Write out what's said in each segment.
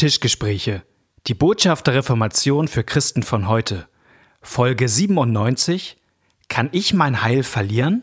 Tischgespräche. Die Botschaft der Reformation für Christen von heute. Folge 97. Kann ich mein Heil verlieren?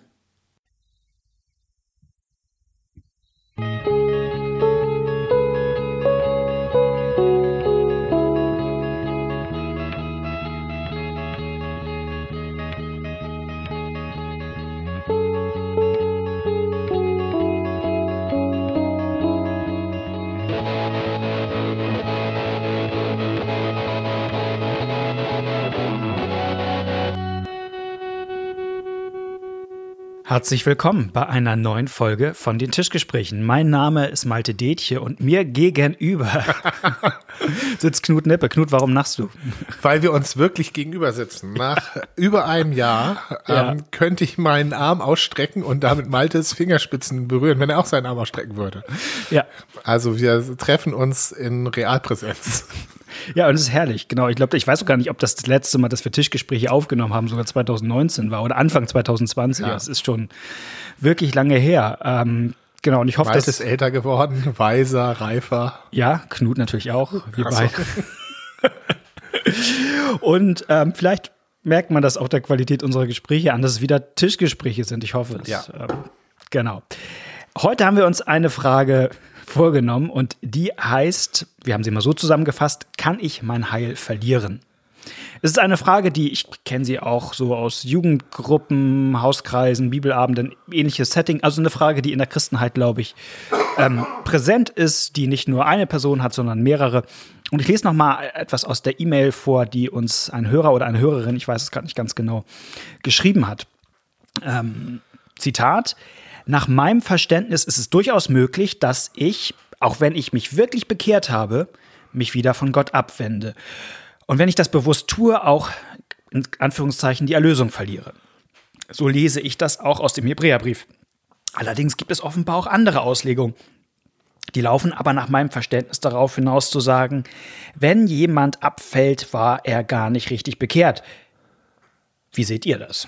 Herzlich willkommen bei einer neuen Folge von den Tischgesprächen. Mein Name ist Malte Detje und mir gegenüber sitzt Knut Nippe. Knut, warum nachst du? Weil wir uns wirklich gegenüber sitzen. Nach über einem Jahr ja. ähm, könnte ich meinen Arm ausstrecken und damit Maltes Fingerspitzen berühren, wenn er auch seinen Arm ausstrecken würde. Ja. Also wir treffen uns in Realpräsenz. Ja, und es ist herrlich, genau. Ich glaube, ich weiß auch gar nicht, ob das das letzte Mal, dass wir Tischgespräche aufgenommen haben, sogar 2019 war oder Anfang 2020. Ja. Das ist schon wirklich lange her. Ähm, genau, und ich hoffe, Meist dass. ist älter geworden, weiser, reifer. Ja, Knut natürlich auch. Wir beide. und ähm, vielleicht merkt man das auch der Qualität unserer Gespräche an, dass es wieder Tischgespräche sind. Ich hoffe es. Ja. Ähm, genau. Heute haben wir uns eine Frage vorgenommen und die heißt, wir haben sie mal so zusammengefasst, kann ich mein Heil verlieren? Es ist eine Frage, die ich kenne sie auch so aus Jugendgruppen, Hauskreisen, Bibelabenden, ähnliches Setting. Also eine Frage, die in der Christenheit, glaube ich, ähm, präsent ist, die nicht nur eine Person hat, sondern mehrere. Und ich lese noch mal etwas aus der E-Mail vor, die uns ein Hörer oder eine Hörerin, ich weiß es gerade nicht ganz genau, geschrieben hat. Ähm, Zitat: nach meinem Verständnis ist es durchaus möglich, dass ich, auch wenn ich mich wirklich bekehrt habe, mich wieder von Gott abwende. Und wenn ich das bewusst tue, auch in Anführungszeichen die Erlösung verliere. So lese ich das auch aus dem Hebräerbrief. Allerdings gibt es offenbar auch andere Auslegungen. Die laufen aber nach meinem Verständnis darauf hinaus zu sagen, wenn jemand abfällt, war er gar nicht richtig bekehrt. Wie seht ihr das?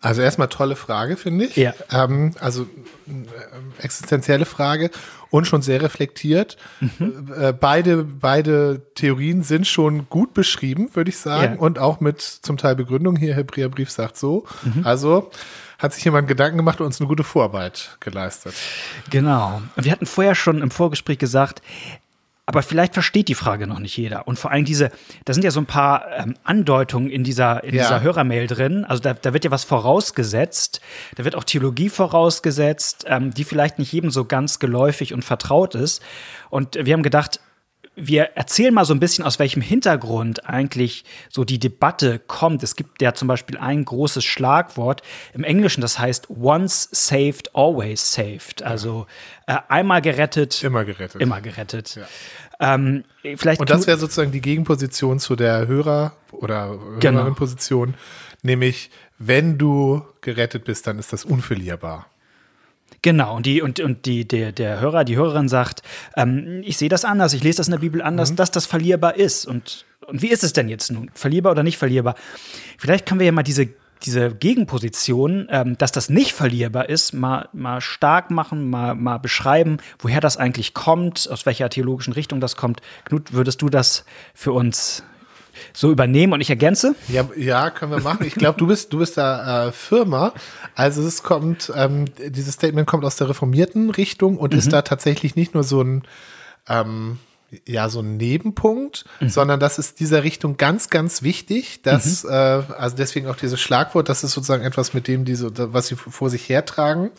Also erstmal tolle Frage, finde ich. Ja. Ähm, also äh, existenzielle Frage und schon sehr reflektiert. Mhm. Äh, beide, beide Theorien sind schon gut beschrieben, würde ich sagen. Ja. Und auch mit zum Teil Begründung hier, Hebräerbrief sagt so. Mhm. Also hat sich jemand Gedanken gemacht und uns eine gute Vorarbeit geleistet. Genau. Wir hatten vorher schon im Vorgespräch gesagt, aber vielleicht versteht die Frage noch nicht jeder. Und vor allem diese, da sind ja so ein paar ähm, Andeutungen in dieser, in ja. dieser Hörermail drin. Also da, da wird ja was vorausgesetzt. Da wird auch Theologie vorausgesetzt, ähm, die vielleicht nicht jedem so ganz geläufig und vertraut ist. Und wir haben gedacht, wir erzählen mal so ein bisschen, aus welchem Hintergrund eigentlich so die Debatte kommt. Es gibt ja zum Beispiel ein großes Schlagwort im Englischen, das heißt once saved, always saved. Also äh, einmal gerettet, immer gerettet. Immer gerettet. Ja. Ähm, vielleicht Und das wäre sozusagen die Gegenposition zu der Hörer- oder. Hörerin-Position, genau. nämlich wenn du gerettet bist, dann ist das unverlierbar. Genau, und, die, und, und die, der, der Hörer, die Hörerin sagt, ähm, ich sehe das anders, ich lese das in der Bibel anders, mhm. dass das verlierbar ist. Und, und wie ist es denn jetzt nun? Verlierbar oder nicht verlierbar? Vielleicht können wir ja mal diese, diese Gegenposition, ähm, dass das nicht verlierbar ist, mal, mal stark machen, mal, mal beschreiben, woher das eigentlich kommt, aus welcher theologischen Richtung das kommt. Knut, würdest du das für uns so übernehmen und ich ergänze? Ja, ja können wir machen. Ich glaube, du bist, du bist da äh, Firma. Also es kommt, ähm, dieses Statement kommt aus der reformierten Richtung und mhm. ist da tatsächlich nicht nur so ein ähm, ja so ein Nebenpunkt, mhm. sondern das ist dieser Richtung ganz, ganz wichtig, dass, mhm. äh, also deswegen auch dieses Schlagwort, das ist sozusagen etwas, mit dem die so, was sie vor sich hertragen.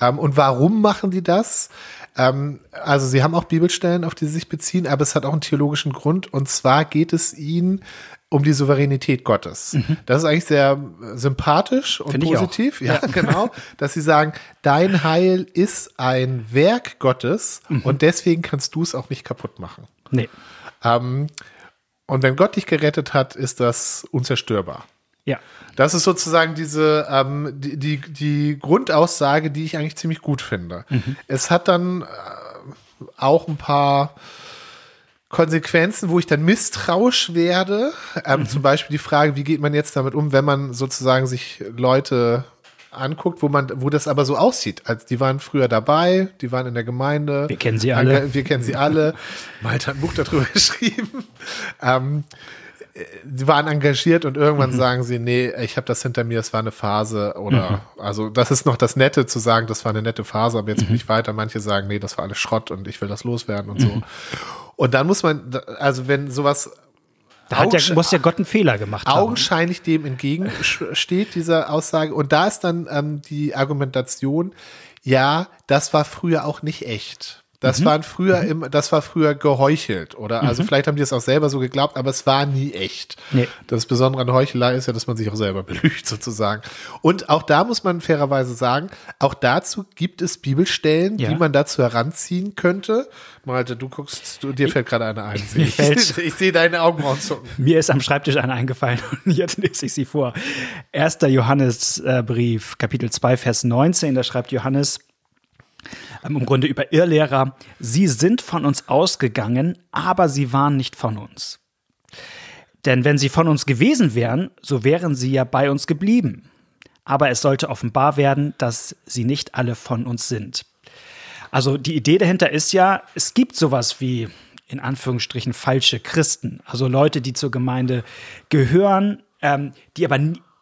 Ähm, und warum machen die das? Ähm, also sie haben auch Bibelstellen, auf die sie sich beziehen, aber es hat auch einen theologischen Grund. Und zwar geht es ihnen um die Souveränität Gottes. Mhm. Das ist eigentlich sehr sympathisch und Find positiv. Ja, ja, genau. Dass sie sagen, dein Heil ist ein Werk Gottes mhm. und deswegen kannst du es auch nicht kaputt machen. Nee. Ähm, und wenn Gott dich gerettet hat, ist das unzerstörbar. Ja. Das ist sozusagen diese, ähm, die, die, die, Grundaussage, die ich eigentlich ziemlich gut finde. Mhm. Es hat dann äh, auch ein paar Konsequenzen, wo ich dann misstrauisch werde. Ähm, mhm. Zum Beispiel die Frage, wie geht man jetzt damit um, wenn man sozusagen sich Leute anguckt, wo man, wo das aber so aussieht. Als die waren früher dabei, die waren in der Gemeinde. Wir kennen sie alle. Wir kennen sie alle. Malte hat ein Buch darüber geschrieben. Ähm, sie waren engagiert und irgendwann mhm. sagen sie, nee, ich habe das hinter mir, es war eine Phase oder mhm. also das ist noch das Nette zu sagen, das war eine nette Phase, aber jetzt mhm. bin ich weiter. Manche sagen, nee, das war alles Schrott und ich will das loswerden und so. Mhm. Und dann muss man, also wenn sowas da hat ja, muss ja Gott einen Fehler gemacht haben. Augenscheinlich dem entgegensteht, dieser Aussage. Und da ist dann ähm, die Argumentation, ja, das war früher auch nicht echt. Das mhm. waren früher mhm. im, das war früher geheuchelt, oder? Also mhm. vielleicht haben die es auch selber so geglaubt, aber es war nie echt. Nee. Das Besondere an Heuchelei ist ja, dass man sich auch selber belügt, sozusagen. Und auch da muss man fairerweise sagen, auch dazu gibt es Bibelstellen, ja. die man dazu heranziehen könnte. Malte, du guckst, du, dir fällt gerade eine ein. Ich, ich, ich sehe deine Augenbrauen zucken. Mir ist am Schreibtisch eine eingefallen und jetzt lese ich sie vor. 1. Johannesbrief, Kapitel 2, Vers 19, da schreibt Johannes, im Grunde über Irrlehrer, sie sind von uns ausgegangen, aber sie waren nicht von uns. Denn wenn sie von uns gewesen wären, so wären sie ja bei uns geblieben. Aber es sollte offenbar werden, dass sie nicht alle von uns sind. Also die Idee dahinter ist ja, es gibt sowas wie in Anführungsstrichen falsche Christen, also Leute, die zur Gemeinde gehören, ähm, die aber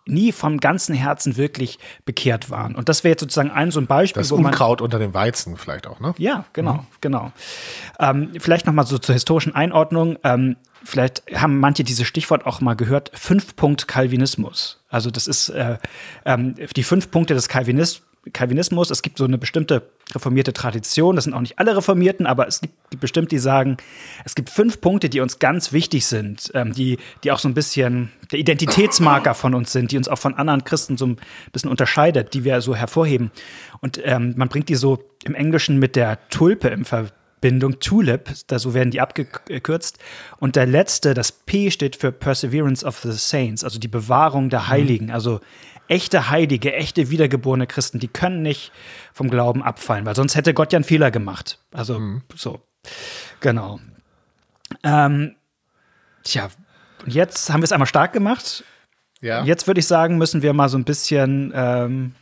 nie, vom ganzen Herzen wirklich bekehrt waren. Und das wäre jetzt sozusagen ein so ein Beispiel. Das Unkraut unter dem Weizen vielleicht auch, ne? Ja, genau, mhm. genau. Ähm, vielleicht noch mal so zur historischen Einordnung. Ähm, vielleicht haben manche dieses Stichwort auch mal gehört. Fünf Punkt Calvinismus. Also das ist äh, ähm, die fünf Punkte des Calvinismus Calvinismus, es gibt so eine bestimmte reformierte Tradition, das sind auch nicht alle Reformierten, aber es gibt bestimmt, die sagen, es gibt fünf Punkte, die uns ganz wichtig sind, ähm, die, die auch so ein bisschen der Identitätsmarker von uns sind, die uns auch von anderen Christen so ein bisschen unterscheidet, die wir so hervorheben. Und ähm, man bringt die so im Englischen mit der Tulpe im Verbindung, Tulip, da so werden die abgekürzt. Und der letzte, das P steht für Perseverance of the Saints, also die Bewahrung der Heiligen, also echte Heilige, echte wiedergeborene Christen, die können nicht vom Glauben abfallen, weil sonst hätte Gott ja einen Fehler gemacht. Also mhm. so, genau. Ähm, tja, jetzt haben wir es einmal stark gemacht. Ja. Jetzt würde ich sagen, müssen wir mal so ein bisschen ähm,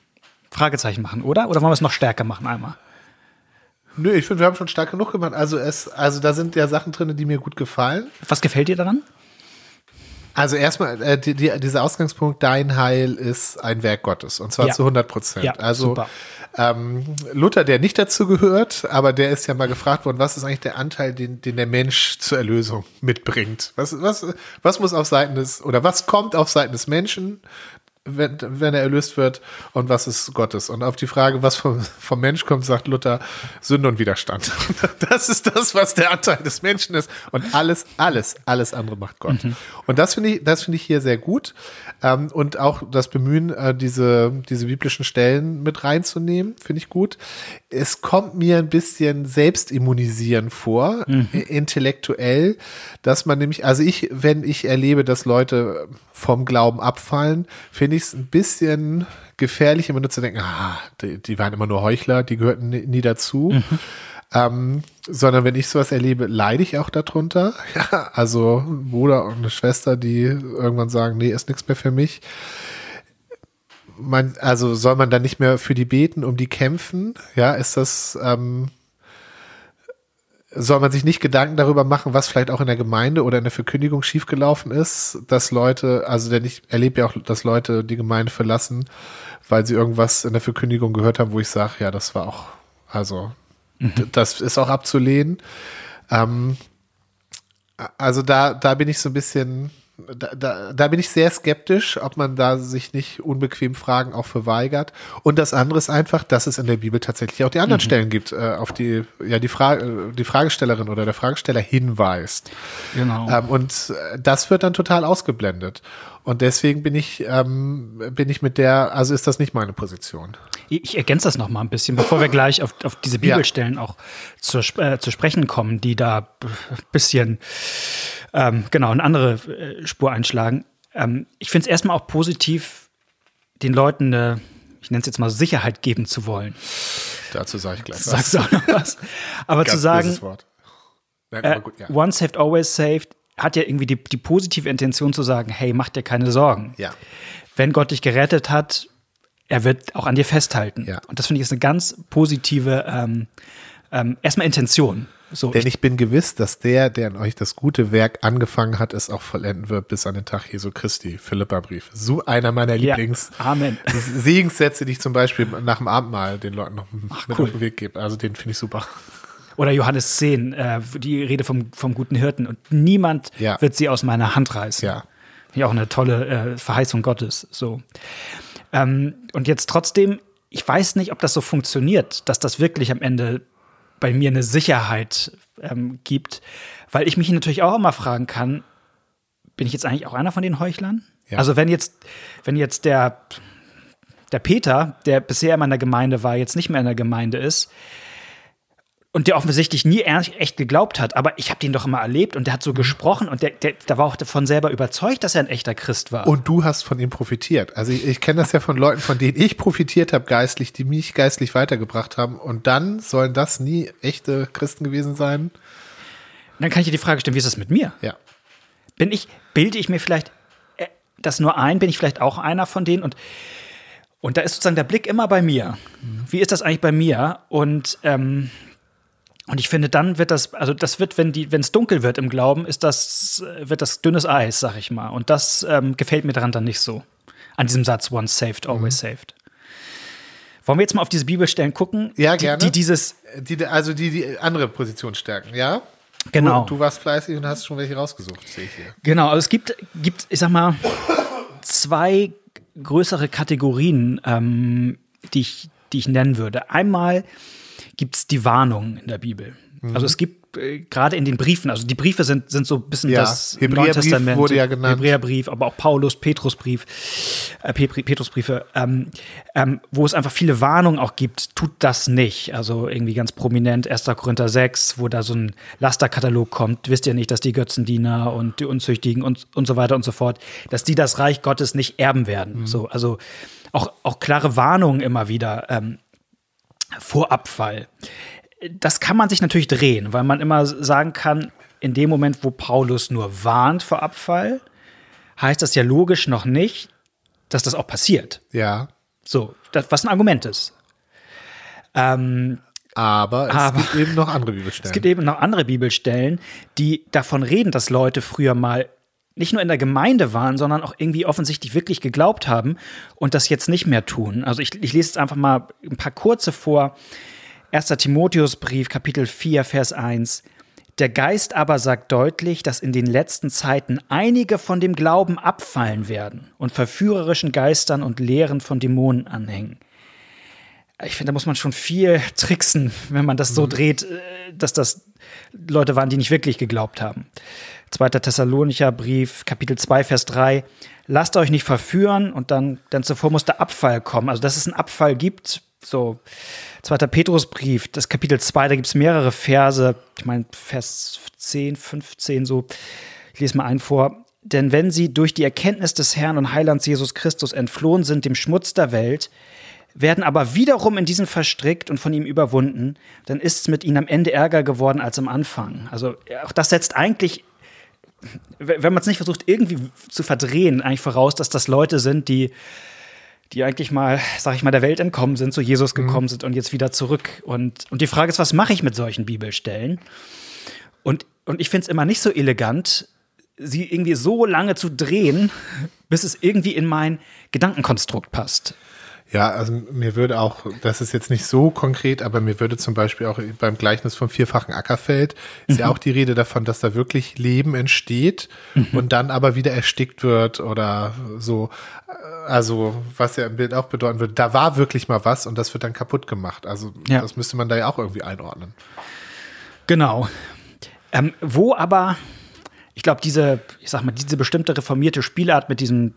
Fragezeichen machen, oder? Oder wollen wir es noch stärker machen einmal? Nö, ich finde, wir haben schon stark genug gemacht. Also es, also da sind ja Sachen drin, die mir gut gefallen. Was gefällt dir daran? Also erstmal, äh, die, die, dieser Ausgangspunkt, dein Heil ist ein Werk Gottes und zwar ja. zu 100 Prozent. Ja, also ähm, Luther, der nicht dazu gehört, aber der ist ja mal gefragt worden, was ist eigentlich der Anteil, den, den der Mensch zur Erlösung mitbringt? Was, was, was muss auf Seiten des, oder was kommt auf Seiten des Menschen wenn, wenn er erlöst wird und was ist Gottes. Und auf die Frage, was vom, vom Mensch kommt, sagt Luther, Sünde und Widerstand. Das ist das, was der Anteil des Menschen ist. Und alles, alles, alles andere macht Gott. Mhm. Und das finde ich, das finde ich hier sehr gut. Ähm, und auch das Bemühen, äh, diese, diese biblischen Stellen mit reinzunehmen, finde ich gut. Es kommt mir ein bisschen selbstimmunisieren vor, mhm. intellektuell, dass man nämlich, also ich, wenn ich erlebe, dass Leute vom Glauben abfallen, finde ich es ein bisschen gefährlich, immer nur zu denken, ah, die, die waren immer nur Heuchler, die gehörten nie, nie dazu. Mhm. Ähm, sondern wenn ich sowas erlebe, leide ich auch darunter. Ja, also ein Bruder und eine Schwester, die irgendwann sagen, nee, ist nichts mehr für mich. Man, also soll man dann nicht mehr für die beten, um die kämpfen? Ja, ist das, ähm, soll man sich nicht Gedanken darüber machen, was vielleicht auch in der Gemeinde oder in der Verkündigung schiefgelaufen ist, dass Leute, also denn ich erlebe ja auch, dass Leute die Gemeinde verlassen, weil sie irgendwas in der Verkündigung gehört haben, wo ich sage, ja, das war auch, also mhm. das ist auch abzulehnen. Ähm, also da, da bin ich so ein bisschen, da, da, da bin ich sehr skeptisch, ob man da sich nicht unbequem Fragen auch verweigert. Und das andere ist einfach, dass es in der Bibel tatsächlich auch die anderen mhm. Stellen gibt, äh, auf die ja die Frage, die Fragestellerin oder der Fragesteller hinweist. Genau. Ähm, und äh, das wird dann total ausgeblendet. Und deswegen bin ich, ähm, bin ich mit der, also ist das nicht meine Position. Ich ergänze das noch mal ein bisschen, bevor wir gleich auf, auf diese Bibelstellen ja. auch zu, äh, zu sprechen kommen, die da ein bisschen ähm, genau eine andere äh, Spur einschlagen. Ähm, ich finde es erstmal auch positiv, den Leuten eine, ich nenne es jetzt mal Sicherheit geben zu wollen. Dazu sage ich gleich was. Sagst du auch noch was? Aber zu sagen, Nein, äh, gut, ja. once saved, always saved, hat ja irgendwie die, die positive Intention zu sagen, hey, mach dir keine Sorgen. Ja. Wenn Gott dich gerettet hat, er wird auch an dir festhalten. Ja. Und das finde ich ist eine ganz positive, ähm, ähm, erstmal Intention. So, Denn ich bin gewiss, dass der, der an euch das gute Werk angefangen hat, es auch vollenden wird bis an den Tag Jesu Christi. Philippa-Brief. So einer meiner Ja. Lieblings- Amen. Segenssätze, die ich zum Beispiel nach dem Abendmahl den Leuten noch mit cool. auf den Weg gebe. Also den finde ich super. Oder Johannes 10, äh, die Rede vom, vom guten Hirten. Und niemand Ja. wird sie aus meiner Hand reißen. Ja. Ja, auch eine tolle äh, Verheißung Gottes. So. Ähm, und jetzt trotzdem, ich weiß nicht, ob das so funktioniert, dass das wirklich am Ende bei mir eine Sicherheit ähm, gibt, weil ich mich natürlich auch immer fragen kann, bin ich jetzt eigentlich auch einer von den Heuchlern? Ja. Also wenn jetzt, wenn jetzt der, der Peter, der bisher in meiner Gemeinde war, jetzt nicht mehr in der Gemeinde ist, und der offensichtlich nie echt geglaubt hat, aber ich habe den doch immer erlebt und der hat so gesprochen und der, der, der war auch davon selber überzeugt, dass er ein echter Christ war. Und du hast von ihm profitiert. Also ich, ich kenne das ja von Leuten, von denen ich profitiert habe geistlich, die mich geistlich weitergebracht haben. Und dann sollen das nie echte Christen gewesen sein. dann kann ich dir die Frage stellen, wie ist das mit mir? Ja. Bin ich, bilde ich mir vielleicht äh, das nur ein, bin ich vielleicht auch einer von denen und und da ist sozusagen der Blick immer bei mir. Wie ist das eigentlich bei mir? Und ähm, und ich finde, dann wird das, also das wird, wenn die, wenn es dunkel wird im Glauben, ist das, wird das dünnes Eis, sag ich mal. Und das ähm, gefällt mir daran dann nicht so. An diesem Satz, once saved, always saved. Wollen wir jetzt mal auf diese Bibelstellen gucken? Ja, die, gerne. Die dieses, Die, also die, die andere Position stärken, ja? genau. Du, du warst fleißig und hast schon welche rausgesucht, sehe ich hier. Genau, also es gibt, gibt, ich sag mal, zwei größere Kategorien, ähm, die, ich, die ich nennen würde. Einmal gibt es die Warnungen in der Bibel. Mhm. Also es gibt äh, gerade in den Briefen, also die Briefe sind, sind so ein bisschen Ja, das Hebräerbrief wurde ja genannt. Hebräerbrief, aber auch Paulus, Petrusbrief, äh, Pe- Petrusbriefe, ähm, ähm, wo es einfach viele Warnungen auch gibt, tut das nicht. Also irgendwie ganz prominent 1. Korinther 6, wo da so ein Lasterkatalog kommt, wisst ihr nicht, dass die Götzendiener und die Unzüchtigen und, und so weiter und so fort, dass die das Reich Gottes nicht erben werden. So, also auch, auch klare Warnungen immer wieder ähm, vor Abfall. Das kann man sich natürlich drehen, weil man immer sagen kann, in dem Moment, wo Paulus nur warnt vor Abfall, heißt das ja logisch noch nicht, dass das auch passiert. Ja. So, das, was ein Argument ist. Ähm, Aber es Aber- gibt eben noch andere Bibelstellen. es gibt eben noch andere Bibelstellen, die davon reden, dass Leute früher mal nicht nur in der Gemeinde waren, sondern auch irgendwie offensichtlich wirklich geglaubt haben und das jetzt nicht mehr tun. Also ich, ich lese jetzt einfach mal ein paar kurze vor. 1. Timotheusbrief, Kapitel 4, Vers 1. Der Geist aber sagt deutlich, dass in den letzten Zeiten einige von dem Glauben abfallen werden und verführerischen Geistern und Lehren von Dämonen anhängen. Ich finde, da muss man schon viel tricksen, wenn man das so dreht, äh, dass das Leute waren, die nicht wirklich geglaubt haben. 2. Thessalonicher Brief, Kapitel 2, Vers 3. Lasst euch nicht verführen und dann, dann zuvor muss der Abfall kommen. Also, dass es einen Abfall gibt, so. 2. Petrusbrief, das Kapitel 2, da gibt es mehrere Verse. Ich meine, Vers 10, 15, so. Ich lese mal einen vor. Denn wenn sie durch die Erkenntnis des Herrn und Heilands Jesus Christus entflohen sind dem Schmutz der Welt, werden aber wiederum in diesen verstrickt und von ihm überwunden, dann ist es mit ihnen am Ende ärger geworden als am Anfang. Also auch das setzt eigentlich, wenn man es nicht versucht, irgendwie zu verdrehen, eigentlich voraus, dass das Leute sind, die, die eigentlich mal, sag ich mal, der Welt entkommen sind, zu Jesus gekommen sind und jetzt wieder zurück. Und, und die Frage ist, was mache ich mit solchen Bibelstellen? Und, und ich finde es immer nicht so elegant, sie irgendwie so lange zu drehen, bis es irgendwie in mein Gedankenkonstrukt passt. Ja, also mir würde auch, das ist jetzt nicht so konkret, aber mir würde zum Beispiel auch beim Gleichnis vom vierfachen Ackerfeld ist ja auch die Rede davon, dass da wirklich Leben entsteht und dann aber wieder erstickt wird oder so. Also, was ja im Bild auch bedeuten würde, da war wirklich mal was und das wird dann kaputt gemacht. Also, Ja. das müsste man da ja auch irgendwie einordnen. Genau. Ähm, wo aber, ich glaube, diese, ich sag mal, diese bestimmte reformierte Spielart mit diesem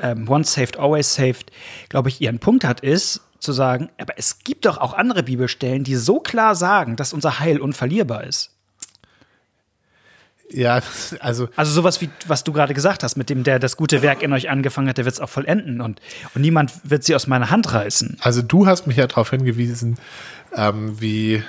ähm, Once saved, always saved, glaube ich, ihren Punkt hat, ist zu sagen, aber es gibt doch auch andere Bibelstellen, die so klar sagen, dass unser Heil unverlierbar ist. Ja, also Also sowas wie, was du gerade gesagt hast, mit dem, der das gute Werk in euch angefangen hat, der wird es auch vollenden und, und niemand wird sie aus meiner Hand reißen. Also du hast mich ja darauf hingewiesen, ähm, wie,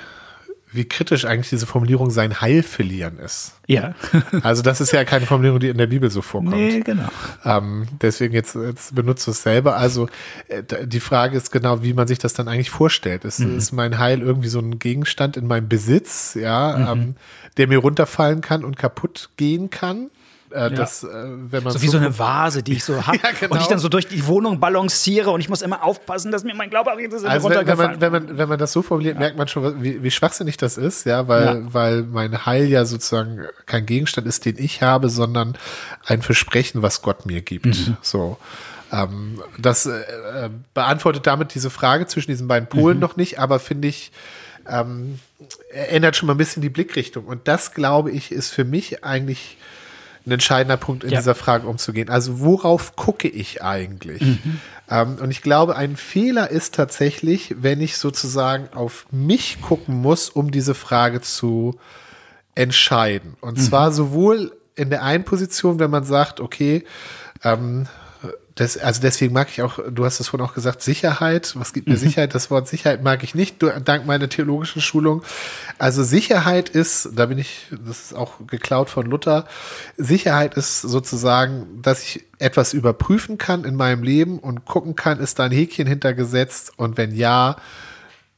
wie kritisch eigentlich diese Formulierung sein Heil verlieren ist. Ja. also das ist ja keine Formulierung, die in der Bibel so vorkommt. Nee, genau. Ähm, deswegen jetzt, jetzt benutzt du es selber. Also äh, die Frage ist genau, wie man sich das dann eigentlich vorstellt. Ist, mhm. ist mein Heil irgendwie so ein Gegenstand in meinem Besitz, ja, mhm. ähm, der mir runterfallen kann und kaputt gehen kann? Äh, das, äh, wenn man so wie so, eine Vase, die ich so habe ja, genau. und ich dann so durch die Wohnung balanciere und ich muss immer aufpassen, dass mir mein Glaube auch also wenn, wenn, man, wenn, man, wenn man das so formuliert, ja. merkt man schon, wie, wie schwachsinnig das ist, ja, weil, ja. weil mein Heil ja sozusagen kein Gegenstand ist, den ich habe, sondern ein Versprechen, was Gott mir gibt. Mhm. So. Ähm, das äh, äh beantwortet damit diese Frage zwischen diesen beiden Polen mhm. noch nicht, aber finde ich, ähm, ändert schon mal ein bisschen die Blickrichtung. Und das, glaube ich, ist für mich eigentlich ein entscheidender Punkt in ja. dieser Frage umzugehen. Also worauf gucke ich eigentlich? Mhm. Ähm, und ich glaube, ein Fehler ist tatsächlich, wenn ich sozusagen auf mich gucken muss, um diese Frage zu entscheiden. Und mhm. zwar sowohl in der einen Position, wenn man sagt, okay, ähm, das, also deswegen mag ich auch, du hast es vorhin auch gesagt, Sicherheit. Was gibt mir mhm. Sicherheit? Das Wort Sicherheit mag ich nicht, dank meiner theologischen Schulung. Also Sicherheit ist, da bin ich, das ist auch geklaut von Luther. Sicherheit ist sozusagen, dass ich etwas überprüfen kann in meinem Leben und gucken kann, ist da ein Häkchen hintergesetzt und wenn ja,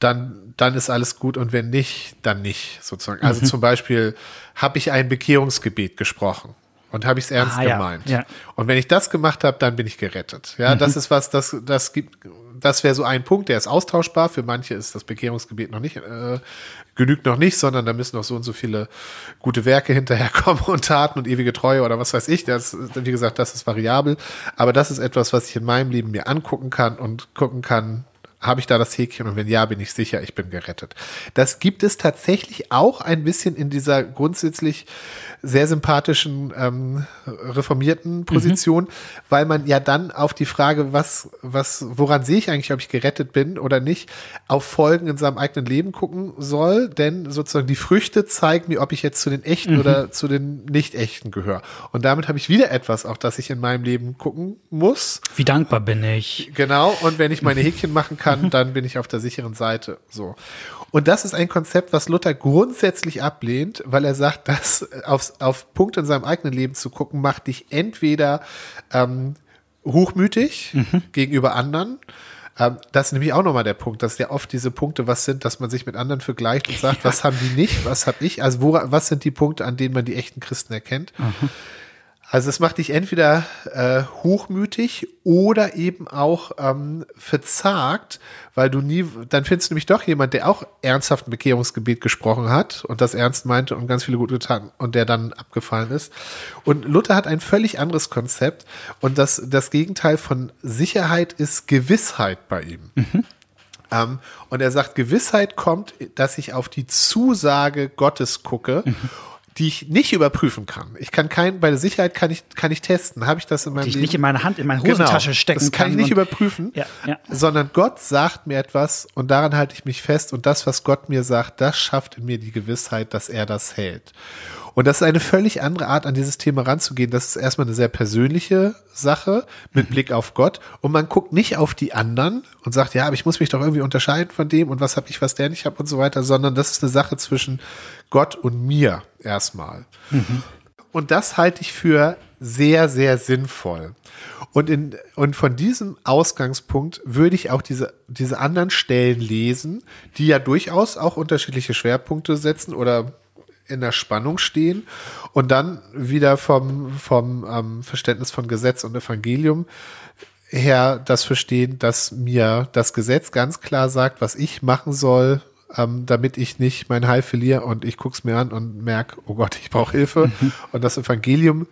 dann, dann ist alles gut und wenn nicht, dann nicht, sozusagen. Also mhm. zum Beispiel habe ich ein Bekehrungsgebet gesprochen und habe ich es ernst ah, gemeint. Ja, ja. Und wenn ich das gemacht habe, dann bin ich gerettet. Ja, mhm. das ist was, das, das gibt, das wäre so ein Punkt, der ist austauschbar. Für manche ist das Bekehrungsgebet noch nicht, äh, genügt noch nicht, sondern da müssen noch so und so viele gute Werke hinterherkommen und Taten und ewige Treue oder was weiß ich. Das, wie gesagt, das ist variabel. Aber das ist etwas, was ich in meinem Leben mir angucken kann und gucken kann, habe ich da das Häkchen und wenn ja, bin ich sicher, ich bin gerettet. Das gibt es tatsächlich auch ein bisschen in dieser grundsätzlich sehr sympathischen ähm, reformierten Position, mhm. weil man ja dann auf die Frage, was, was, woran sehe ich eigentlich, ob ich gerettet bin oder nicht, auf Folgen in seinem eigenen Leben gucken soll, denn sozusagen die Früchte zeigen mir, ob ich jetzt zu den echten mhm. oder zu den nicht echten gehöre. Und damit habe ich wieder etwas, auf das ich in meinem Leben gucken muss. Wie dankbar bin ich. Genau. Und wenn ich meine Häkchen machen kann, dann bin ich auf der sicheren Seite. So. Und das ist ein Konzept, was Luther grundsätzlich ablehnt, weil er sagt, dass auf, auf Punkte in seinem eigenen Leben zu gucken, macht dich entweder ähm, hochmütig mhm. gegenüber anderen. Ähm, das ist nämlich auch nochmal der Punkt, dass ja oft diese Punkte was sind, dass man sich mit anderen vergleicht und sagt, ja. was haben die nicht, was habe ich? Also wo, was sind die Punkte, an denen man die echten Christen erkennt? Mhm. Also es macht dich entweder äh, hochmütig oder eben auch ähm, verzagt, weil du nie, dann findest du nämlich doch jemand, der auch ernsthaft ein Bekehrungsgebet gesprochen hat und das ernst meinte und ganz viele gut getan und der dann abgefallen ist. Und Luther hat ein völlig anderes Konzept und das, das Gegenteil von Sicherheit ist Gewissheit bei ihm. Mhm. Um, und er sagt, Gewissheit kommt, dass ich auf die Zusage Gottes gucke mhm die ich nicht überprüfen kann. Ich kann kein, bei der Sicherheit kann ich, kann ich testen. Habe ich das in meinem Die ich Leben? nicht in meine Hand, in meine genau. Hosentasche genau, stecken das kann. kann ich nicht überprüfen, ja, ja. sondern Gott sagt mir etwas und daran halte ich mich fest und das, was Gott mir sagt, das schafft in mir die Gewissheit, dass er das hält. Und das ist eine völlig andere Art, an dieses Thema ranzugehen. Das ist erstmal eine sehr persönliche Sache mit mhm. Blick auf Gott. Und man guckt nicht auf die anderen und sagt, ja, aber ich muss mich doch irgendwie unterscheiden von dem und was habe ich, was der nicht hat und so weiter, sondern das ist eine Sache zwischen Gott und mir erstmal. Mhm. Und das halte ich für sehr, sehr sinnvoll. Und, in, und von diesem Ausgangspunkt würde ich auch diese, diese anderen Stellen lesen, die ja durchaus auch unterschiedliche Schwerpunkte setzen oder in der Spannung stehen und dann wieder vom, vom ähm, Verständnis von Gesetz und Evangelium her das verstehen, dass mir das Gesetz ganz klar sagt, was ich machen soll, ähm, damit ich nicht mein Heil verliere und ich gucke es mir an und merke, oh Gott, ich brauche Hilfe. Mhm. Und das Evangelium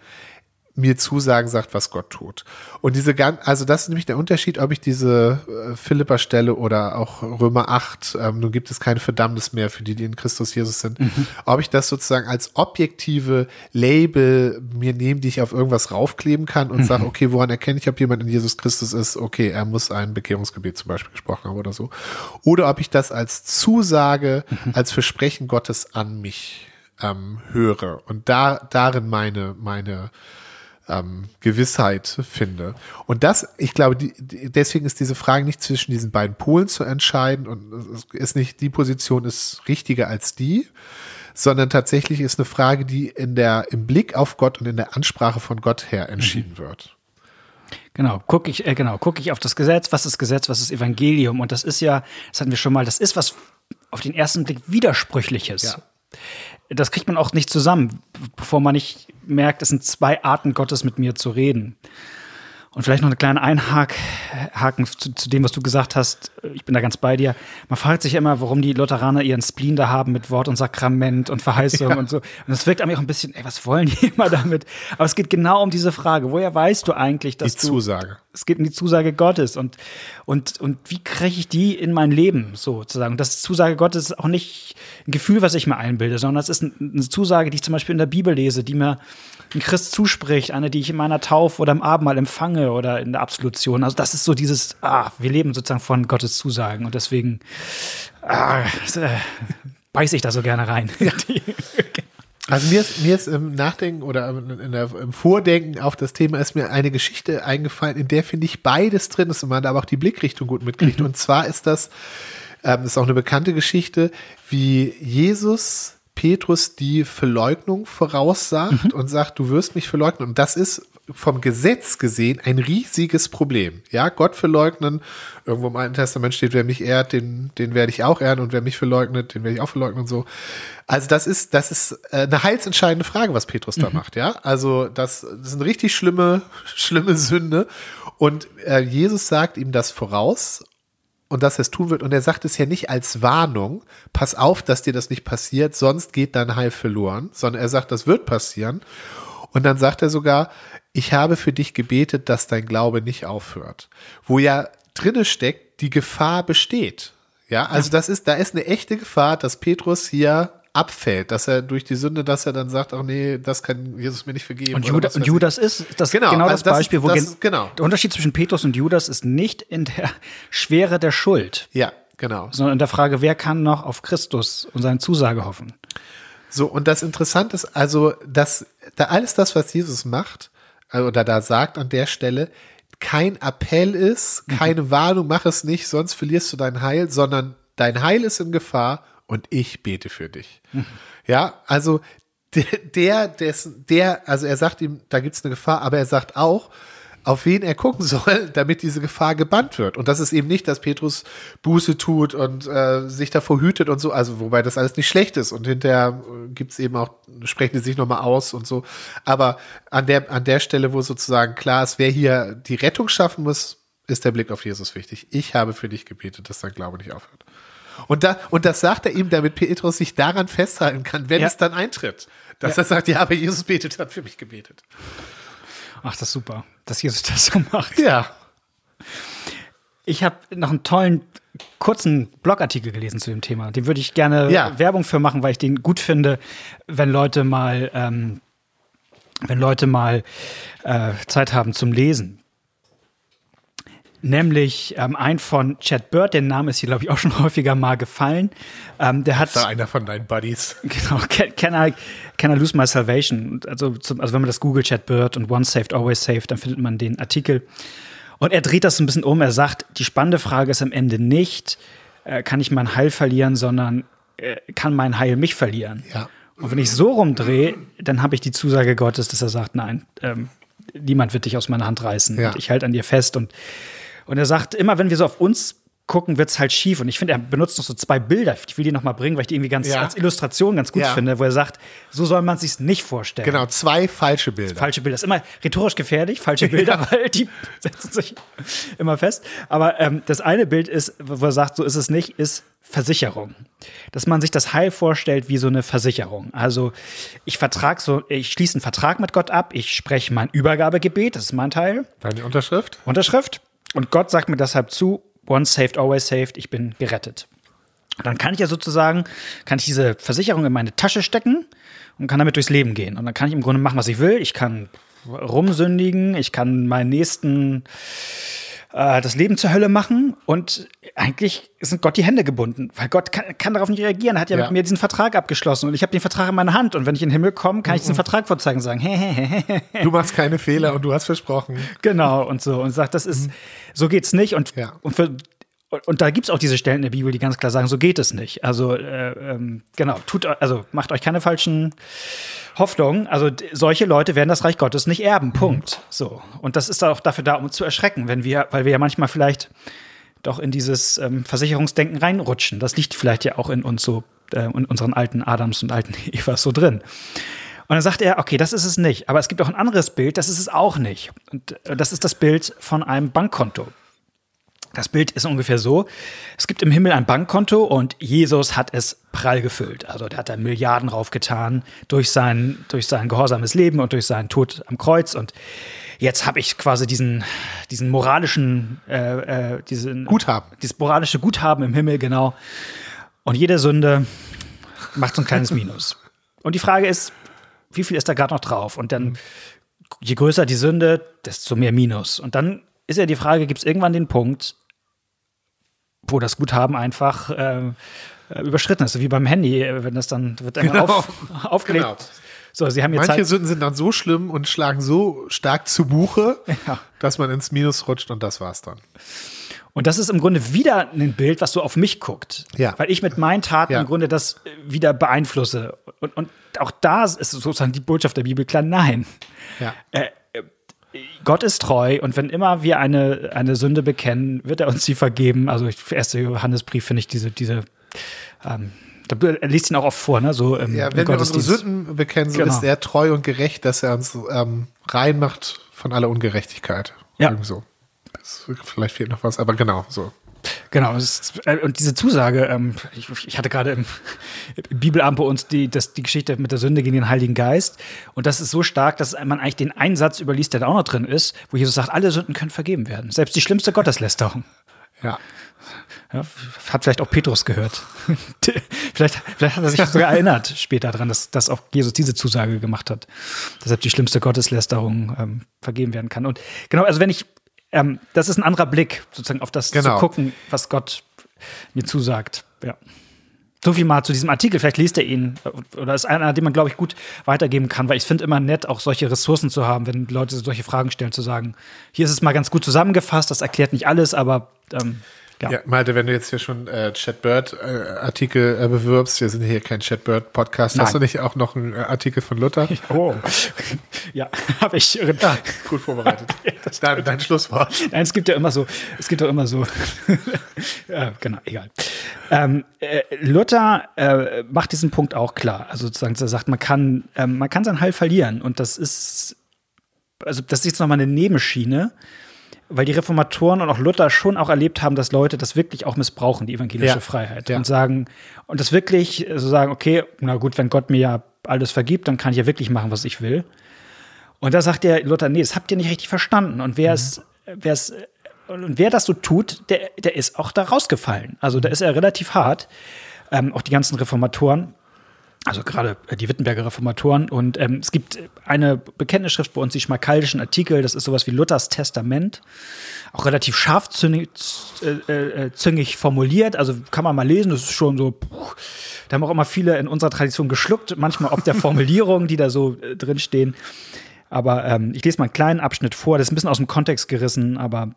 mir Zusagen sagt, was Gott tut. Und diese ganz, also das ist nämlich der Unterschied, ob ich diese äh, Philippa-Stelle oder auch Römer 8, ähm, nun gibt es keine Verdammnis mehr für die, die in Christus Jesus sind, mhm. ob ich das sozusagen als objektive Label mir nehme, die ich auf irgendwas raufkleben kann und mhm. sage, okay, woran erkenne ich, ob jemand in Jesus Christus ist? Okay, er muss ein Bekehrungsgebet zum Beispiel gesprochen haben oder so. Oder ob ich das als Zusage, mhm. als Versprechen Gottes an mich ähm, höre und da darin meine meine ähm, Gewissheit finde. Und das, ich glaube, die, deswegen ist diese Frage nicht zwischen diesen beiden Polen zu entscheiden und es ist nicht, die Position ist richtiger als die, sondern tatsächlich ist eine Frage, die in der, im Blick auf Gott und in der Ansprache von Gott her entschieden mhm. wird. Genau, gucke ich, äh, genau, gucke ich auf das Gesetz, was ist Gesetz, was ist Evangelium? Und das ist ja, das hatten wir schon mal, das ist was auf den ersten Blick Widersprüchliches. Ja das kriegt man auch nicht zusammen, bevor man nicht merkt, es sind zwei Arten Gottes mit mir zu reden. Und vielleicht noch eine kleine Einhaken zu, zu, dem, was du gesagt hast. Ich bin da ganz bei dir. Man fragt sich immer, warum die Lutheraner ihren Spleen da haben mit Wort und Sakrament und Verheißung ja. und so. Und das wirkt einem auch ein bisschen, ey, was wollen die immer damit? Aber es geht genau um diese Frage. Woher weißt du eigentlich, dass die du. Die Zusage. Es geht um die Zusage Gottes. Und, und, und wie kriege ich die in mein Leben sozusagen? Das Zusage Gottes ist auch nicht ein Gefühl, was ich mir einbilde, sondern das ist eine Zusage, die ich zum Beispiel in der Bibel lese, die mir ein Christ zuspricht, eine, die ich in meiner Taufe oder im Abendmahl empfange oder in der Absolution. Also das ist so dieses, ah, wir leben sozusagen von Gottes Zusagen und deswegen ah, äh, beiße ich da so gerne rein. Also mir ist, mir ist im Nachdenken oder in der, im Vordenken auf das Thema ist mir eine Geschichte eingefallen, in der finde ich beides drin ist und man da aber auch die Blickrichtung gut mitkriegt. Mhm. Und zwar ist das, ähm, das ist auch eine bekannte Geschichte, wie Jesus Petrus die Verleugnung voraussagt mhm. und sagt, du wirst mich verleugnen. Und das ist vom Gesetz gesehen ein riesiges Problem. Ja, Gott verleugnen. Irgendwo im Alten Testament steht, wer mich ehrt, den, den werde ich auch ehren und wer mich verleugnet, den werde ich auch verleugnen und so. Also das ist, das ist äh, eine heilsentscheidende Frage, was Petrus mhm. da macht. Ja, also das, das ist eine richtig schlimme, schlimme Sünde. Und äh, Jesus sagt ihm das voraus und dass er es tun wird. Und er sagt es ja nicht als Warnung, pass auf, dass dir das nicht passiert, sonst geht dein Heil verloren, sondern er sagt, das wird passieren. Und dann sagt er sogar, ich habe für dich gebetet, dass dein Glaube nicht aufhört. Wo ja drinne steckt, die Gefahr besteht. Ja, also das ist, da ist eine echte Gefahr, dass Petrus hier abfällt, dass er durch die Sünde, dass er dann sagt, ach nee, das kann Jesus mir nicht vergeben. Und, Judas, und Judas ist das genau, genau das, das Beispiel, wo das, genau. der Unterschied zwischen Petrus und Judas ist nicht in der Schwere der Schuld. Ja, genau. Sondern in der Frage, wer kann noch auf Christus und seine Zusage hoffen. So, und das Interessante ist also, dass da alles das, was Jesus macht, äh, oder da sagt an der Stelle, kein Appell ist, keine mhm. Warnung, mach es nicht, sonst verlierst du dein Heil, sondern dein Heil ist in Gefahr und ich bete für dich. Mhm. Ja, also der, der, der, also er sagt ihm, da gibt es eine Gefahr, aber er sagt auch, auf wen er gucken soll, damit diese Gefahr gebannt wird. Und das ist eben nicht, dass Petrus Buße tut und äh, sich davor hütet und so, also wobei das alles nicht schlecht ist. Und hinterher äh, gibt es eben auch, sprechen die sich nochmal aus und so. Aber an der, an der Stelle, wo sozusagen klar ist, wer hier die Rettung schaffen muss, ist der Blick auf Jesus wichtig. Ich habe für dich gebetet, dass dein Glaube nicht aufhört. Und, da, und das sagt er ihm, damit Petrus sich daran festhalten kann, wenn ja. es dann eintritt. Dass ja. er sagt, ja, aber Jesus betet, hat für mich gebetet. Ach, das ist super, dass Jesus das so macht. Ja. Ich habe noch einen tollen kurzen Blogartikel gelesen zu dem Thema. Den würde ich gerne ja. Werbung für machen, weil ich den gut finde, wenn Leute mal, ähm, wenn Leute mal äh, Zeit haben zum Lesen nämlich ähm, ein von Chad Bird, der Name ist hier, glaube ich, auch schon häufiger mal gefallen. Ähm, der hat. Das ist einer von deinen Buddies. Genau, can, can, I, can I lose my salvation? Also, zum, also wenn man das googelt, Chad Bird und Once saved, always saved, dann findet man den Artikel. Und er dreht das so ein bisschen um. Er sagt, die spannende Frage ist am Ende nicht, äh, kann ich mein Heil verlieren, sondern äh, kann mein Heil mich verlieren? Ja. Und wenn ich so rumdrehe, dann habe ich die Zusage Gottes, dass er sagt, nein, ähm, niemand wird dich aus meiner Hand reißen. Ja. Und ich halte an dir fest und und er sagt, immer wenn wir so auf uns gucken, wird es halt schief. Und ich finde, er benutzt noch so zwei Bilder. Ich will die noch mal bringen, weil ich die irgendwie ganz ja. als Illustration ganz gut ja. finde, wo er sagt, so soll man sich nicht vorstellen. Genau, zwei falsche Bilder. Falsche Bilder. Das ist immer rhetorisch gefährlich, falsche Bilder, ja. weil die setzen sich immer fest. Aber ähm, das eine Bild ist, wo er sagt, so ist es nicht, ist Versicherung. Dass man sich das Heil vorstellt wie so eine Versicherung. Also ich vertrag so, ich schließe einen Vertrag mit Gott ab, ich spreche mein Übergabegebet, das ist mein Teil. Deine Unterschrift? Unterschrift. Und Gott sagt mir deshalb zu, once saved, always saved, ich bin gerettet. Dann kann ich ja sozusagen, kann ich diese Versicherung in meine Tasche stecken und kann damit durchs Leben gehen. Und dann kann ich im Grunde machen, was ich will. Ich kann rumsündigen, ich kann meinen nächsten äh, das Leben zur Hölle machen und eigentlich sind Gott die Hände gebunden, weil Gott kann, kann darauf nicht reagieren. Er hat ja, ja, mit mir diesen Vertrag abgeschlossen und ich habe den Vertrag in meiner Hand und wenn ich in den Himmel komme, kann ich diesen Vertrag vorzeigen und sagen, du machst keine Fehler und du hast versprochen. Genau und so und sagt, das ist, mhm. so geht's nicht und, ja. und für, und da gibt es auch diese Stellen in der Bibel, die ganz klar sagen, so geht es nicht. Also äh, ähm, genau, tut also macht euch keine falschen Hoffnungen. Also solche Leute werden das Reich Gottes nicht erben. Punkt. So und das ist auch dafür da, um uns zu erschrecken, wenn wir, weil wir ja manchmal vielleicht doch in dieses ähm, Versicherungsdenken reinrutschen. Das liegt vielleicht ja auch in uns so, äh, in unseren alten Adams und alten Evas so drin. Und dann sagt er, okay, das ist es nicht. Aber es gibt auch ein anderes Bild, das ist es auch nicht. Und äh, das ist das Bild von einem Bankkonto. Das Bild ist ungefähr so. Es gibt im Himmel ein Bankkonto und Jesus hat es prall gefüllt. Also der hat da Milliarden raufgetan durch sein, durch sein gehorsames Leben und durch seinen Tod am Kreuz. Und jetzt habe ich quasi diesen, diesen moralischen, äh, äh, diesen, Guthaben. Dieses moralische Guthaben im Himmel, genau. Und jede Sünde macht so ein kleines Minus. Und die Frage ist, wie viel ist da gerade noch drauf? Und dann, je größer die Sünde, desto mehr Minus. Und dann ist ja die Frage, gibt es irgendwann den Punkt, wo das Guthaben einfach äh, überschritten ist, wie beim Handy, wenn das dann wird genau. auf, aufgelegt. Genau. So, sie haben jetzt Manche halt Sünden sind dann so schlimm und schlagen so stark zu Buche, ja. dass man ins Minus rutscht und das war's dann. Und das ist im Grunde wieder ein Bild, was so auf mich guckt. Ja. Weil ich mit meinen Taten ja. im Grunde das wieder beeinflusse. Und, und auch da ist sozusagen die Botschaft der Bibel klar, nein. Ja. Äh, Gott ist treu und wenn immer wir eine, eine Sünde bekennen, wird er uns sie vergeben. Also, erste Johannesbrief finde ich diese, diese, ähm, er liest ihn auch oft vor, ne? So, ähm, ja, wenn wir unsere Sünden bekennen, so genau. ist er treu und gerecht, dass er uns ähm, rein macht von aller Ungerechtigkeit. Ja. Irgendwie so. Das, vielleicht fehlt noch was, aber genau, so. Genau, äh, und diese Zusage, ähm, ich, hatte gerade im, Bibelabend bei uns die, das, die Geschichte mit der Sünde gegen den Heiligen Geist. Und das ist so stark, dass man eigentlich den einen Satz überliest, der da auch noch drin ist, wo Jesus sagt, alle Sünden können vergeben werden. Selbst die schlimmste Gotteslästerung. Ja. ja hat vielleicht auch Petrus gehört. vielleicht, vielleicht hat er sich sogar erinnert später daran, dass, dass auch Jesus diese Zusage gemacht hat. Dass selbst die schlimmste Gotteslästerung ähm, vergeben werden kann. Und genau, also wenn ich ähm, das ist ein anderer Blick, sozusagen auf das genau. zu gucken, was Gott mir zusagt. Ja. So viel mal zu diesem Artikel. Vielleicht liest er ihn. Oder ist einer, den man, glaube ich, gut weitergeben kann, weil ich finde immer nett, auch solche Ressourcen zu haben, wenn Leute solche Fragen stellen, zu sagen, hier ist es mal ganz gut zusammengefasst, das erklärt nicht alles, aber ähm, ja. ja, Malte, wenn du jetzt hier schon äh, Chatbird-Artikel äh, bewirbst, wir sind hier kein Chatbird-Podcast, hast du nicht auch noch einen äh, Artikel von Luther? Oh, ja, habe ich. Ja, gut vorbereitet. dein, dein Schlusswort. Nein, es gibt ja immer so, es gibt doch immer so, ja, genau, egal. Ähm, äh, Luther äh, macht diesen Punkt auch klar. Also sozusagen, er sagt, man kann, ähm, man kann sein Heil verlieren und das ist, also das ist jetzt nochmal eine Nebenschiene weil die Reformatoren und auch Luther schon auch erlebt haben, dass Leute das wirklich auch missbrauchen, die evangelische ja. Freiheit. Ja. Und sagen, und das wirklich so sagen, okay, na gut, wenn Gott mir ja alles vergibt, dann kann ich ja wirklich machen, was ich will. Und da sagt der Luther, nee, das habt ihr nicht richtig verstanden. Und wer es, mhm. wer es, und wer das so tut, der, der ist auch da rausgefallen. Also da ist er relativ hart. Ähm, auch die ganzen Reformatoren also gerade äh, die Wittenberger Reformatoren. Und ähm, es gibt eine Bekenntnisschrift bei uns, die schmalkaldischen Artikel, das ist sowas wie Luthers Testament. Auch relativ scharfzüngig äh, äh, züngig formuliert, also kann man mal lesen, das ist schon so, puh, da haben auch immer viele in unserer Tradition geschluckt, manchmal ob der Formulierung, die da so äh, drinstehen. Aber ähm, ich lese mal einen kleinen Abschnitt vor, das ist ein bisschen aus dem Kontext gerissen, aber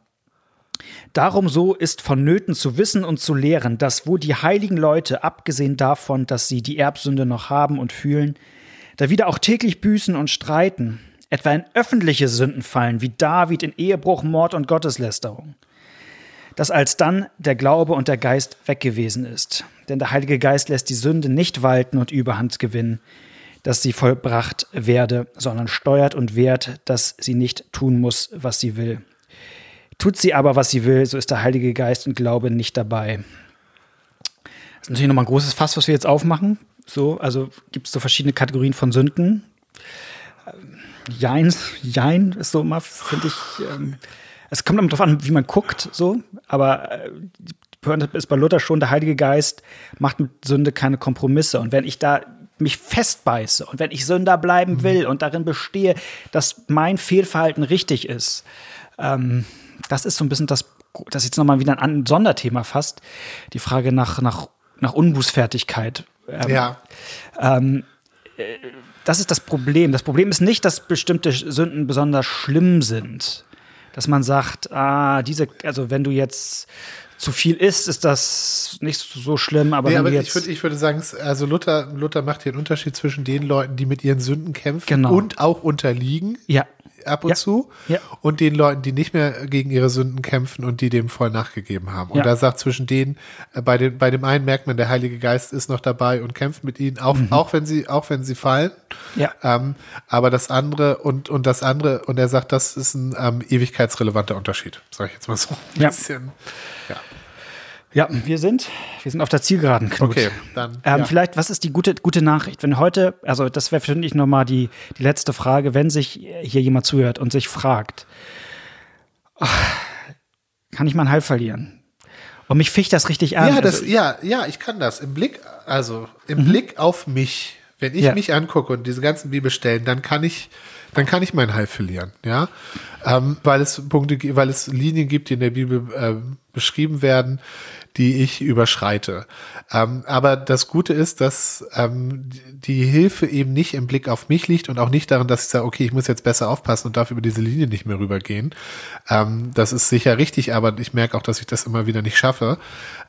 Darum so ist vonnöten zu wissen und zu lehren, dass wo die heiligen Leute, abgesehen davon, dass sie die Erbsünde noch haben und fühlen, da wieder auch täglich büßen und streiten, etwa in öffentliche Sünden fallen, wie David in Ehebruch, Mord und Gotteslästerung, dass alsdann der Glaube und der Geist weg gewesen ist. Denn der Heilige Geist lässt die Sünde nicht walten und Überhand gewinnen, dass sie vollbracht werde, sondern steuert und wehrt, dass sie nicht tun muss, was sie will. Tut sie aber, was sie will, so ist der Heilige Geist und Glaube nicht dabei. Das ist natürlich nochmal ein großes Fass, was wir jetzt aufmachen. So, also gibt es so verschiedene Kategorien von Sünden. Jein, Jein ist so immer, finde ich, ähm, es kommt immer darauf an, wie man guckt, so, aber äh, ist bei Luther schon, der Heilige Geist macht mit Sünde keine Kompromisse. Und wenn ich da mich festbeiße und wenn ich Sünder bleiben mhm. will und darin bestehe, dass mein Fehlverhalten richtig ist, ähm, das ist so ein bisschen das, das jetzt nochmal wieder ein Sonderthema fast, die Frage nach, nach, nach Unbußfertigkeit. Ähm, ja. Ähm, äh, das ist das Problem. Das Problem ist nicht, dass bestimmte Sünden besonders schlimm sind. Dass man sagt, ah, diese, also wenn du jetzt zu viel isst, ist das nicht so schlimm. Aber, nee, aber ich, würde, ich würde sagen, also Luther, Luther macht hier einen Unterschied zwischen den Leuten, die mit ihren Sünden kämpfen genau. und auch unterliegen. Ja. Ab und ja. zu. Ja. Und den Leuten, die nicht mehr gegen ihre Sünden kämpfen und die dem voll nachgegeben haben. Und Ja. da sagt zwischen denen, äh, bei, den, bei dem einen merkt man, der Heilige Geist ist noch dabei und kämpft mit ihnen, auch, auch wenn sie, auch wenn sie fallen. Ja. Ähm, aber das andere und, und das andere, und er sagt, das ist ein ähm, ewigkeitsrelevanter Unterschied, sage ich jetzt mal so ein bisschen. Ja. Ja, wir sind, wir sind auf der Zielgeraden, Knut. Okay, dann. Ähm, ja. Vielleicht, was ist die gute, gute Nachricht? Wenn heute, also das wäre finde ich nochmal die, die letzte Frage, wenn sich hier jemand zuhört und sich fragt, ach, kann ich mein Heil verlieren? Und mich ficht das richtig an. Ja, das, also, ja, ja, ich kann das. Im Blick, also im Blick auf mich, wenn ich Mhm. Ja. mich angucke und diese ganzen Bibelstellen, dann kann ich, dann kann ich mein Heil verlieren, ja, ähm, weil es Punkte, weil es Linien gibt, die in der Bibel ähm, beschrieben werden, die ich überschreite. Ähm, aber das Gute ist, dass ähm, die- Hilfe eben nicht im Blick auf mich liegt und auch nicht darin, dass ich sage, okay, ich muss jetzt besser aufpassen und darf über diese Linie nicht mehr rübergehen. Ähm, das ist sicher richtig, aber ich merke auch, dass ich das immer wieder nicht schaffe,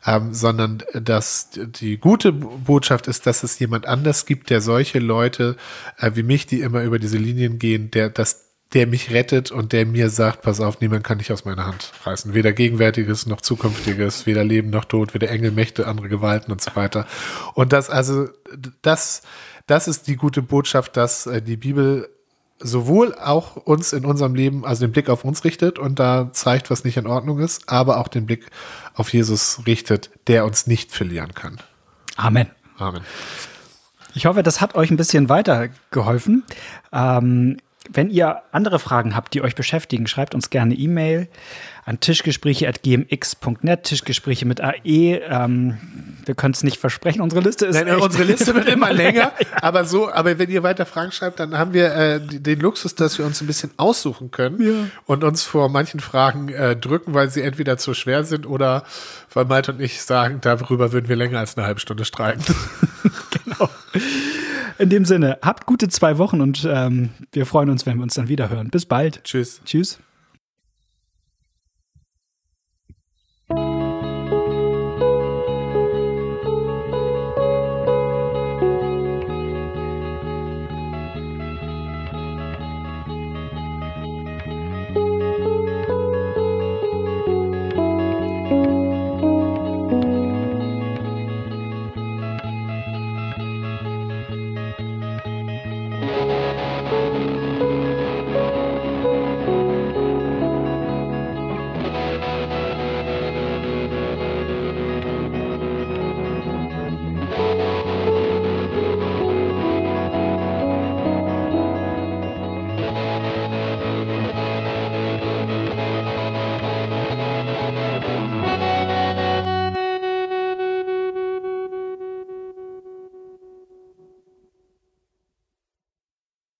ähm, sondern dass die gute Botschaft ist, dass es jemand anders gibt, der solche Leute äh, wie mich, die immer über diese Linien gehen, der das der mich rettet und der mir sagt, pass auf, niemand kann dich aus meiner Hand reißen. Weder Gegenwärtiges noch Zukünftiges, weder Leben noch Tod, weder Engel, Mächte, andere Gewalten und so weiter. Und das, also, das, das ist die gute Botschaft, dass äh, die Bibel sowohl auch uns in unserem Leben, also den Blick auf uns richtet und da zeigt, was nicht in Ordnung ist, aber auch den Blick auf Jesus richtet, der uns nicht verlieren kann. Amen. Amen. Ich hoffe, das hat euch ein bisschen weitergeholfen. Ähm, wenn ihr andere Fragen habt, die euch beschäftigen, schreibt uns gerne E-Mail an tischgespräche.gmx.net, Tischgespräche mit AE. Ähm, wir können es nicht versprechen, unsere Liste ist Nein, echt- unsere Liste wird immer länger, aber so, aber wenn ihr weiter Fragen schreibt, dann haben wir äh, den Luxus, dass wir uns ein bisschen aussuchen können Ja. und uns vor manchen Fragen äh, drücken, weil sie entweder zu schwer sind oder weil Malte und ich sagen, darüber würden wir länger als eine halbe Stunde streiten. In dem Sinne, habt gute zwei Wochen und ähm, wir freuen uns, wenn wir uns dann wieder hören. Bis bald. Tschüss. Tschüss.